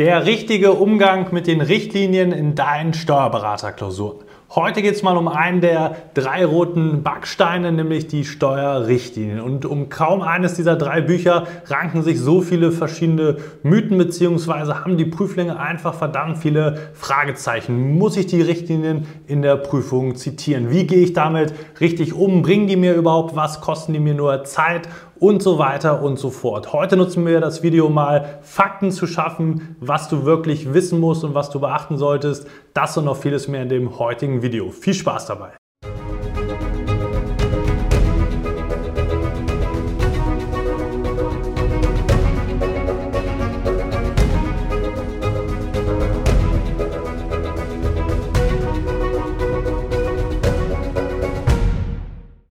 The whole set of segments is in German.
Der richtige Umgang mit den Richtlinien in deinen Steuerberaterklausuren. Heute geht es mal um einen der drei roten Backsteine, nämlich die Steuerrichtlinien. Und um kaum eines dieser drei Bücher ranken sich so viele verschiedene Mythen, beziehungsweise haben die Prüflinge einfach verdammt viele Fragezeichen. Muss ich die Richtlinien in der Prüfung zitieren? Wie gehe ich damit richtig um? Bringen die mir überhaupt was? Kosten die mir nur Zeit? Und so weiter und so fort. Heute nutzen wir das Video mal, Fakten zu schaffen, was du wirklich wissen musst und was du beachten solltest. Das und noch vieles mehr in dem heutigen Video. Viel Spaß dabei!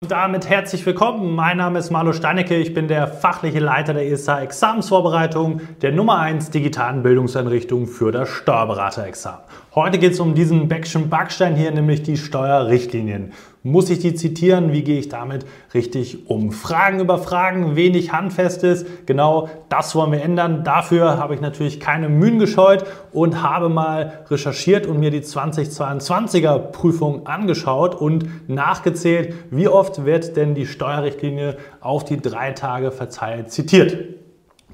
Damit herzlich willkommen. Mein Name ist Marlo Steinecke. Ich bin der fachliche Leiter der ESA Examensvorbereitung der Nummer 1 digitalen Bildungseinrichtung für das Steuerberaterexamen. Heute geht es um diesen Beckschen Backstein hier, nämlich die Steuerrichtlinien. Muss ich die zitieren? Wie gehe ich damit richtig um? Fragen über Fragen, wenig Handfestes. Genau das wollen wir ändern. Dafür habe ich natürlich keine Mühen gescheut und habe mal recherchiert und mir die 2022er Prüfung angeschaut und nachgezählt, wie oft wird denn die Steuerrichtlinie auf die drei Tage verteilt zitiert.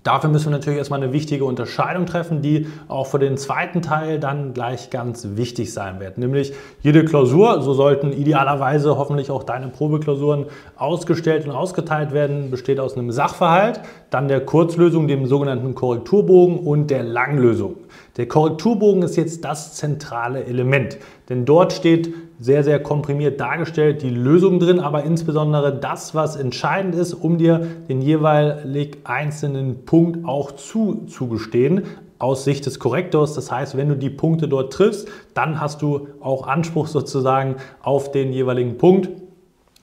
Dafür müssen wir natürlich erstmal eine wichtige Unterscheidung treffen, die auch für den zweiten Teil dann gleich ganz wichtig sein wird. Nämlich jede Klausur, so sollten idealerweise hoffentlich auch deine Probeklausuren ausgestellt und ausgeteilt werden, besteht aus einem Sachverhalt, dann der Kurzlösung, dem sogenannten Korrekturbogen und der Langlösung. Der Korrekturbogen ist jetzt das zentrale Element, denn dort steht sehr, sehr komprimiert dargestellt, die Lösung drin, aber insbesondere das, was entscheidend ist, um dir den jeweilig einzelnen Punkt auch zuzugestehen aus Sicht des Korrektors. Das heißt, wenn du die Punkte dort triffst, dann hast du auch Anspruch sozusagen auf den jeweiligen Punkt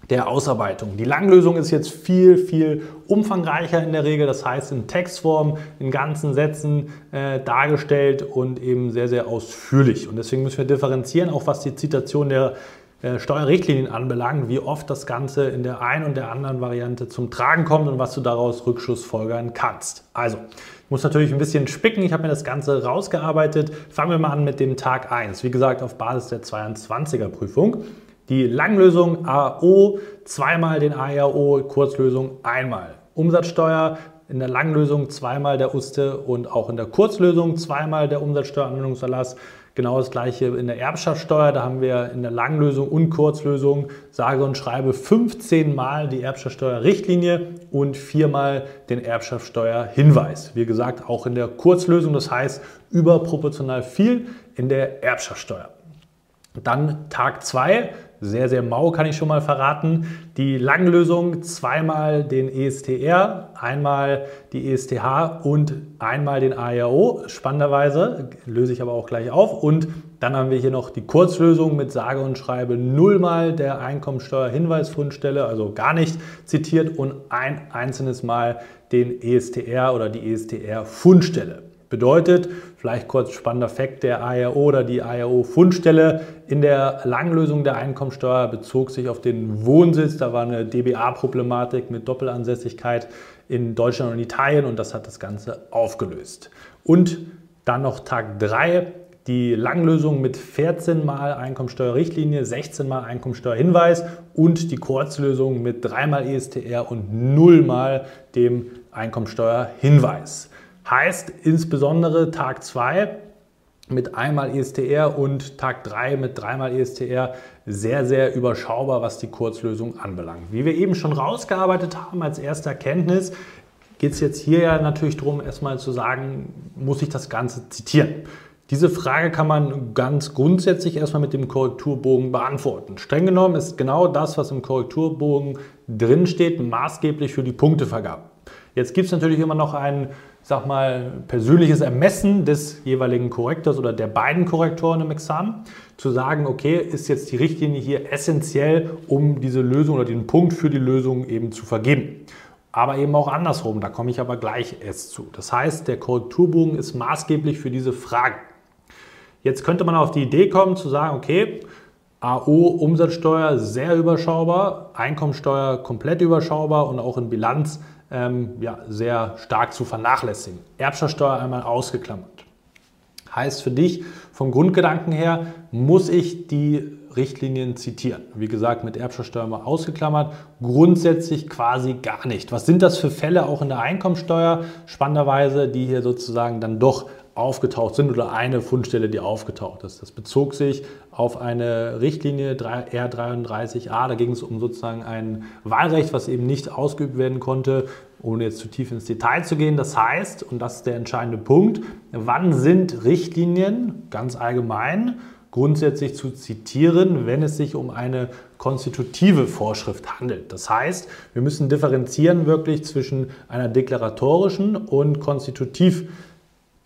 der Ausarbeitung. Die Langlösung ist jetzt viel, viel umfangreicher in der Regel, das heißt in Textform, in ganzen Sätzen äh, dargestellt und eben sehr, sehr ausführlich. Und deswegen müssen wir differenzieren, auch was die Zitation der äh, Steuerrichtlinien anbelangt, wie oft das Ganze in der einen und der anderen Variante zum Tragen kommt und was du daraus rückschlussfolgern kannst. Also, ich muss natürlich ein bisschen spicken, ich habe mir das Ganze rausgearbeitet. Fangen wir mal an mit dem Tag 1, wie gesagt auf Basis der 22er Prüfung. Die Langlösung AO zweimal den ARO, Kurzlösung einmal. Umsatzsteuer in der Langlösung zweimal der USTE und auch in der Kurzlösung zweimal der Umsatzsteueranwendungserlass. Genau das gleiche in der Erbschaftssteuer. Da haben wir in der Langlösung und Kurzlösung sage und schreibe 15 Mal die Erbschaftssteuerrichtlinie und viermal den Erbschaftssteuerhinweis. Wie gesagt, auch in der Kurzlösung, das heißt überproportional viel in der Erbschaftssteuer. Dann Tag 2, sehr, sehr mau kann ich schon mal verraten. Die Langlösung, zweimal den ESTR, einmal die ESTH und einmal den ARO. Spannenderweise löse ich aber auch gleich auf. Und dann haben wir hier noch die Kurzlösung mit sage und schreibe nullmal der Einkommensteuerhinweisfundstelle, also gar nicht zitiert und ein einzelnes Mal den ESTR oder die ESTR-Fundstelle. Bedeutet, vielleicht kurz spannender Fakt, der ARO oder die ARO-Fundstelle in der Langlösung der Einkommensteuer bezog sich auf den Wohnsitz. Da war eine DBA-Problematik mit Doppelansässigkeit in Deutschland und Italien und das hat das Ganze aufgelöst. Und dann noch Tag 3, die Langlösung mit 14 mal Einkommensteuerrichtlinie, 16 mal Einkommensteuerhinweis und die Kurzlösung mit 3 mal ESTR und 0 mal dem Einkommensteuerhinweis. Heißt insbesondere Tag 2 mit einmal ESTR und Tag 3 mit dreimal ESTR sehr, sehr überschaubar, was die Kurzlösung anbelangt. Wie wir eben schon rausgearbeitet haben als erste Erkenntnis, geht es jetzt hier ja natürlich darum, erstmal zu sagen, muss ich das Ganze zitieren? Diese Frage kann man ganz grundsätzlich erstmal mit dem Korrekturbogen beantworten. Streng genommen ist genau das, was im Korrekturbogen drinsteht, maßgeblich für die Punktevergabe. Jetzt gibt es natürlich immer noch einen sag mal, persönliches Ermessen des jeweiligen Korrektors oder der beiden Korrektoren im Examen, zu sagen, okay, ist jetzt die Richtlinie hier essentiell, um diese Lösung oder den Punkt für die Lösung eben zu vergeben. Aber eben auch andersrum, da komme ich aber gleich erst zu. Das heißt, der Korrekturbogen ist maßgeblich für diese Frage. Jetzt könnte man auf die Idee kommen zu sagen, okay, AO Umsatzsteuer sehr überschaubar, Einkommensteuer komplett überschaubar und auch in Bilanz ähm, ja, sehr stark zu vernachlässigen. Erbschaftssteuer einmal ausgeklammert. Heißt für dich vom Grundgedanken her, muss ich die Richtlinien zitieren. Wie gesagt, mit Erbschaftssteuer mal ausgeklammert. Grundsätzlich quasi gar nicht. Was sind das für Fälle auch in der Einkommensteuer? Spannenderweise, die hier sozusagen dann doch aufgetaucht sind oder eine Fundstelle, die aufgetaucht ist. Das bezog sich auf eine Richtlinie R33a. Da ging es um sozusagen ein Wahlrecht, was eben nicht ausgeübt werden konnte, ohne jetzt zu tief ins Detail zu gehen. Das heißt, und das ist der entscheidende Punkt, wann sind Richtlinien ganz allgemein grundsätzlich zu zitieren, wenn es sich um eine konstitutive Vorschrift handelt. Das heißt, wir müssen differenzieren wirklich zwischen einer deklaratorischen und konstitutiv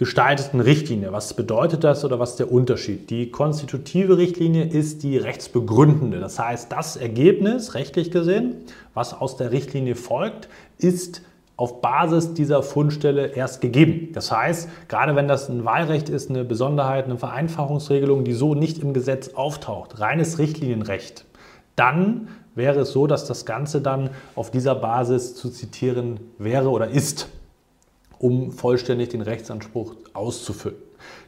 gestalteten Richtlinie. Was bedeutet das oder was ist der Unterschied? Die konstitutive Richtlinie ist die rechtsbegründende. Das heißt, das Ergebnis, rechtlich gesehen, was aus der Richtlinie folgt, ist auf Basis dieser Fundstelle erst gegeben. Das heißt, gerade wenn das ein Wahlrecht ist, eine Besonderheit, eine Vereinfachungsregelung, die so nicht im Gesetz auftaucht, reines Richtlinienrecht, dann wäre es so, dass das Ganze dann auf dieser Basis zu zitieren wäre oder ist, um vollständig den Rechtsanspruch auszufüllen.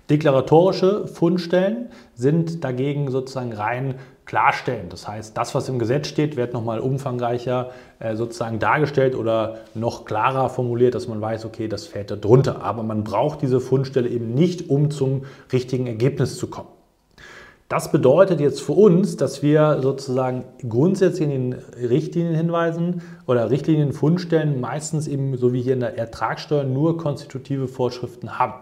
Deklaratorische Fundstellen sind dagegen sozusagen rein klarstellen. Das heißt, das, was im Gesetz steht, wird nochmal umfangreicher äh, sozusagen dargestellt oder noch klarer formuliert, dass man weiß, okay, das fällt da drunter. Aber man braucht diese Fundstelle eben nicht, um zum richtigen Ergebnis zu kommen. Das bedeutet jetzt für uns, dass wir sozusagen grundsätzlich in den Richtlinienhinweisen oder Richtlinienfundstellen meistens eben, so wie hier in der Ertragssteuer, nur konstitutive Vorschriften haben.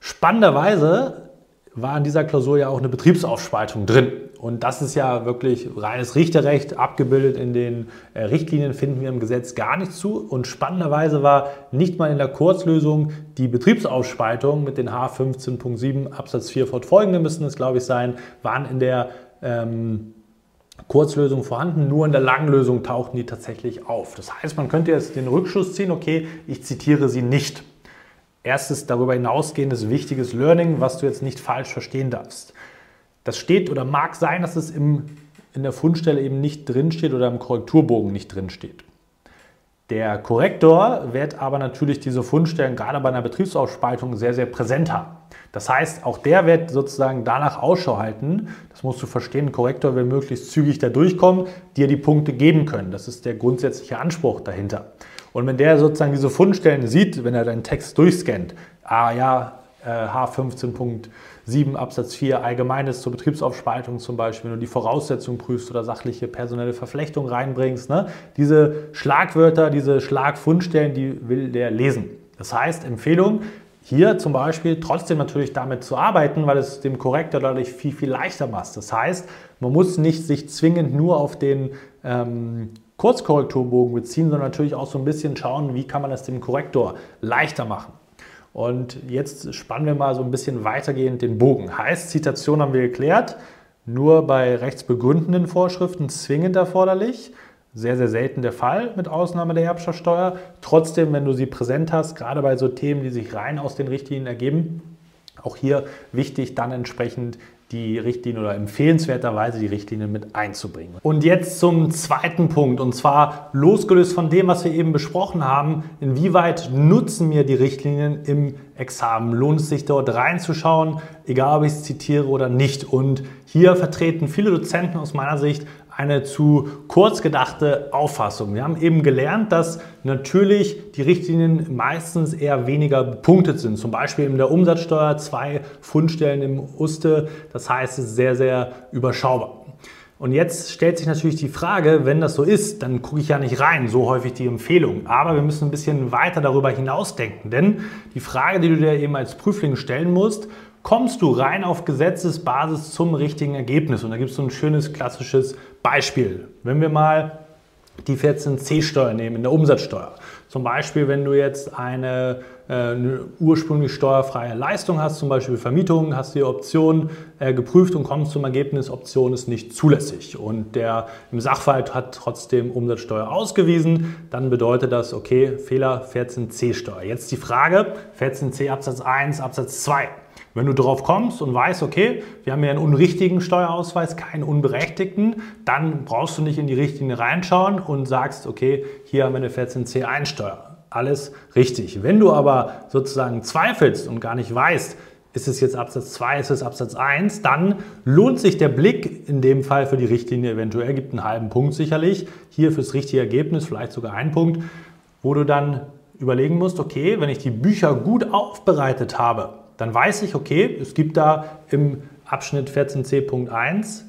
Spannenderweise war in dieser Klausur ja auch eine Betriebsaufspaltung drin. Und das ist ja wirklich reines Richterrecht, abgebildet in den äh, Richtlinien, finden wir im Gesetz gar nicht zu. Und spannenderweise war nicht mal in der Kurzlösung die Betriebsaufspaltung mit den H15.7 Absatz 4 fortfolgende müssten es, glaube ich, sein, waren in der ähm, Kurzlösung vorhanden, nur in der Langlösung tauchten die tatsächlich auf. Das heißt, man könnte jetzt den Rückschluss ziehen, okay, ich zitiere sie nicht. Erstes darüber hinausgehendes wichtiges Learning, was du jetzt nicht falsch verstehen darfst. Das steht oder mag sein, dass es im, in der Fundstelle eben nicht drinsteht oder im Korrekturbogen nicht drinsteht. Der Korrektor wird aber natürlich diese Fundstellen gerade bei einer Betriebsaufspaltung sehr, sehr präsent haben. Das heißt, auch der wird sozusagen danach Ausschau halten. Das musst du verstehen. Ein Korrektor will möglichst zügig da durchkommen, dir die Punkte geben können. Das ist der grundsätzliche Anspruch dahinter. Und wenn der sozusagen diese Fundstellen sieht, wenn er deinen Text durchscannt, ah ja, H15.7 Absatz 4 Allgemeines zur Betriebsaufspaltung zum Beispiel, wenn du die Voraussetzungen prüfst oder sachliche personelle Verflechtung reinbringst, ne? diese Schlagwörter, diese Schlagfundstellen, die will der lesen. Das heißt, Empfehlung, hier zum Beispiel trotzdem natürlich damit zu arbeiten, weil es dem Korrektor dadurch viel, viel leichter macht. Das heißt, man muss nicht sich zwingend nur auf den ähm, Kurzkorrekturbogen beziehen, sondern natürlich auch so ein bisschen schauen, wie kann man es dem Korrektor leichter machen. Und jetzt spannen wir mal so ein bisschen weitergehend den Bogen. Heißt, Zitation haben wir geklärt, nur bei rechtsbegründenden Vorschriften zwingend erforderlich. Sehr, sehr selten der Fall mit Ausnahme der Erbschaftssteuer. Trotzdem, wenn du sie präsent hast, gerade bei so Themen, die sich rein aus den Richtlinien ergeben, auch hier wichtig, dann entsprechend die Richtlinien oder empfehlenswerterweise die Richtlinien mit einzubringen. Und jetzt zum zweiten Punkt und zwar losgelöst von dem, was wir eben besprochen haben, inwieweit nutzen mir die Richtlinien im Examen? Lohnt es sich dort reinzuschauen, egal ob ich es zitiere oder nicht? Und hier vertreten viele Dozenten aus meiner Sicht eine zu kurz gedachte Auffassung. Wir haben eben gelernt, dass natürlich die Richtlinien meistens eher weniger bepunktet sind. Zum Beispiel in der Umsatzsteuer zwei Fundstellen im Uste. Das heißt, es ist sehr, sehr überschaubar. Und jetzt stellt sich natürlich die Frage, wenn das so ist, dann gucke ich ja nicht rein, so häufig die Empfehlung. Aber wir müssen ein bisschen weiter darüber hinausdenken. Denn die Frage, die du dir eben als Prüfling stellen musst, kommst du rein auf Gesetzesbasis zum richtigen Ergebnis. Und da gibt es so ein schönes klassisches Beispiel. Wenn wir mal die 14c-Steuer nehmen in der Umsatzsteuer. Zum Beispiel, wenn du jetzt eine, äh, eine, ursprünglich steuerfreie Leistung hast, zum Beispiel Vermietung, hast du die Option äh, geprüft und kommst zum Ergebnis, Option ist nicht zulässig. Und der im Sachverhalt hat trotzdem Umsatzsteuer ausgewiesen, dann bedeutet das, okay, Fehler 14c-Steuer. Jetzt die Frage, 14c Absatz 1, Absatz 2. Wenn du darauf kommst und weißt, okay, wir haben hier einen unrichtigen Steuerausweis, keinen unberechtigten, dann brauchst du nicht in die Richtlinie reinschauen und sagst, okay, hier haben wir eine 14c1-Steuer. Alles richtig. Wenn du aber sozusagen zweifelst und gar nicht weißt, ist es jetzt Absatz 2, ist es Absatz 1, dann lohnt sich der Blick in dem Fall für die Richtlinie eventuell, gibt einen halben Punkt sicherlich, hier fürs richtige Ergebnis vielleicht sogar einen Punkt, wo du dann überlegen musst, okay, wenn ich die Bücher gut aufbereitet habe, dann weiß ich, okay, es gibt da im Abschnitt 14c.1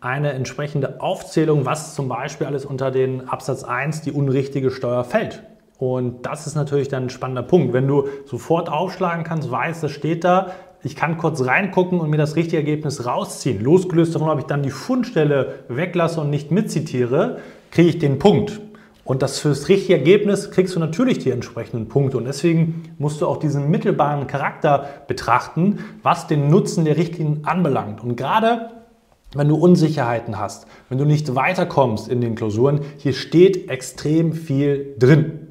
eine entsprechende Aufzählung, was zum Beispiel alles unter den Absatz 1 die unrichtige Steuer fällt. Und das ist natürlich dann ein spannender Punkt. Wenn du sofort aufschlagen kannst, weißt, das steht da, ich kann kurz reingucken und mir das richtige Ergebnis rausziehen. Losgelöst davon, ob ich dann die Fundstelle weglasse und nicht mitzitiere, kriege ich den Punkt. Und das fürs richtige Ergebnis kriegst du natürlich die entsprechenden Punkte. Und deswegen musst du auch diesen mittelbaren Charakter betrachten, was den Nutzen der Richtlinien anbelangt. Und gerade wenn du Unsicherheiten hast, wenn du nicht weiterkommst in den Klausuren, hier steht extrem viel drin.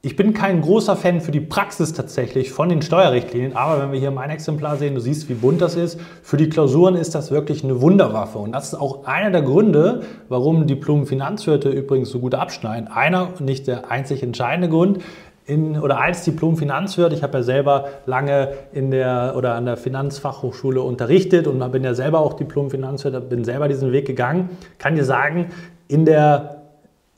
Ich bin kein großer Fan für die Praxis tatsächlich von den Steuerrichtlinien, aber wenn wir hier mein Exemplar sehen, du siehst, wie bunt das ist, für die Klausuren ist das wirklich eine Wunderwaffe. Und das ist auch einer der Gründe, warum Diplom-Finanzwirte übrigens so gut abschneiden. Einer, nicht der einzig entscheidende Grund, in, oder als Diplom-Finanzwirt, ich habe ja selber lange in der oder an der Finanzfachhochschule unterrichtet und bin ja selber auch Diplom-Finanzwirt, bin selber diesen Weg gegangen, kann dir sagen, in der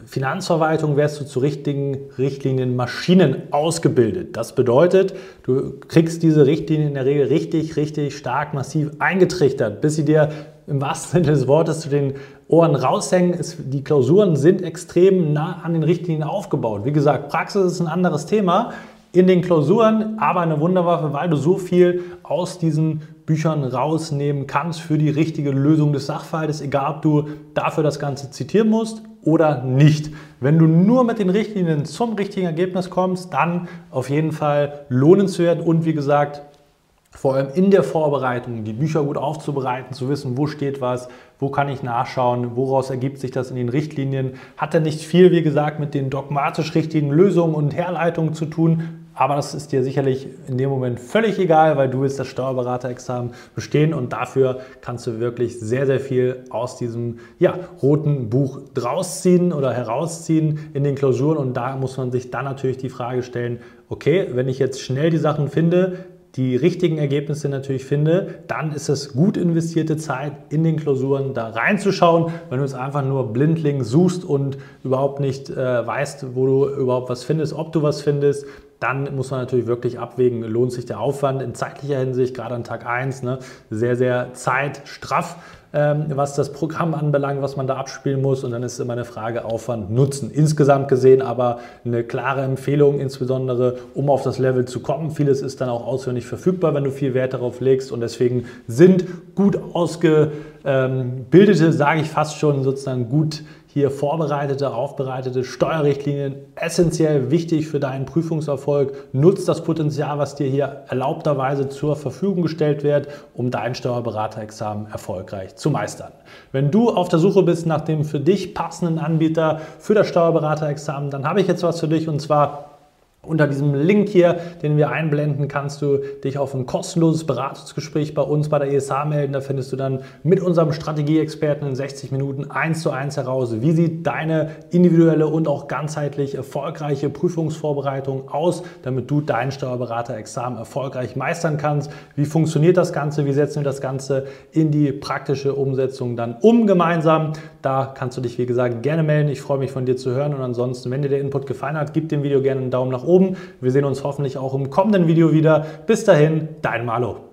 Finanzverwaltung wärst du zu richtigen Richtlinien Maschinen ausgebildet. Das bedeutet, du kriegst diese Richtlinien in der Regel richtig, richtig stark, massiv eingetrichtert, bis sie dir im wahrsten Sinne des Wortes zu den Ohren raushängen. die Klausuren sind extrem nah an den Richtlinien aufgebaut. Wie gesagt, Praxis ist ein anderes Thema in den Klausuren, aber eine Wunderwaffe, weil du so viel aus diesen Büchern rausnehmen kannst für die richtige Lösung des Sachverhaltes, egal ob du dafür das Ganze zitieren musst oder nicht. Wenn du nur mit den Richtlinien zum richtigen Ergebnis kommst, dann auf jeden Fall lohnenswert und wie gesagt, vor allem in der Vorbereitung, die Bücher gut aufzubereiten, zu wissen, wo steht was, wo kann ich nachschauen, woraus ergibt sich das in den Richtlinien. Hat ja nicht viel, wie gesagt, mit den dogmatisch richtigen Lösungen und Herleitungen zu tun, aber das ist dir sicherlich in dem Moment völlig egal, weil du willst das Steuerberaterexamen bestehen und dafür kannst du wirklich sehr, sehr viel aus diesem ja, roten Buch draus oder herausziehen in den Klausuren. Und da muss man sich dann natürlich die Frage stellen, okay, wenn ich jetzt schnell die Sachen finde, die richtigen Ergebnisse natürlich finde, dann ist es gut investierte Zeit in den Klausuren da reinzuschauen. Wenn du es einfach nur blindling suchst und überhaupt nicht äh, weißt, wo du überhaupt was findest, ob du was findest, dann muss man natürlich wirklich abwägen, lohnt sich der Aufwand in zeitlicher Hinsicht, gerade an Tag 1, ne, sehr, sehr zeitstraff, ähm, was das Programm anbelangt, was man da abspielen muss. Und dann ist immer eine Frage Aufwand, Nutzen. Insgesamt gesehen aber eine klare Empfehlung, insbesondere um auf das Level zu kommen. Vieles ist dann auch auswendig verfügbar, wenn du viel Wert darauf legst. Und deswegen sind gut ausgebildete, sage ich fast schon, sozusagen gut hier vorbereitete, aufbereitete Steuerrichtlinien essentiell wichtig für deinen Prüfungserfolg. Nutzt das Potenzial, was dir hier erlaubterweise zur Verfügung gestellt wird, um dein Steuerberaterexamen erfolgreich zu meistern. Wenn du auf der Suche bist nach dem für dich passenden Anbieter für das Steuerberaterexamen, dann habe ich jetzt was für dich und zwar unter diesem Link hier, den wir einblenden, kannst du dich auf ein kostenloses Beratungsgespräch bei uns bei der ESH melden. Da findest du dann mit unserem Strategieexperten in 60 Minuten eins zu eins heraus, wie sieht deine individuelle und auch ganzheitlich erfolgreiche Prüfungsvorbereitung aus, damit du dein Steuerberaterexamen erfolgreich meistern kannst. Wie funktioniert das Ganze? Wie setzen wir das Ganze in die praktische Umsetzung dann um gemeinsam? Da kannst du dich, wie gesagt, gerne melden. Ich freue mich von dir zu hören und ansonsten, wenn dir der Input gefallen hat, gib dem Video gerne einen Daumen nach oben oben. Wir sehen uns hoffentlich auch im kommenden Video wieder. Bis dahin, dein Malo.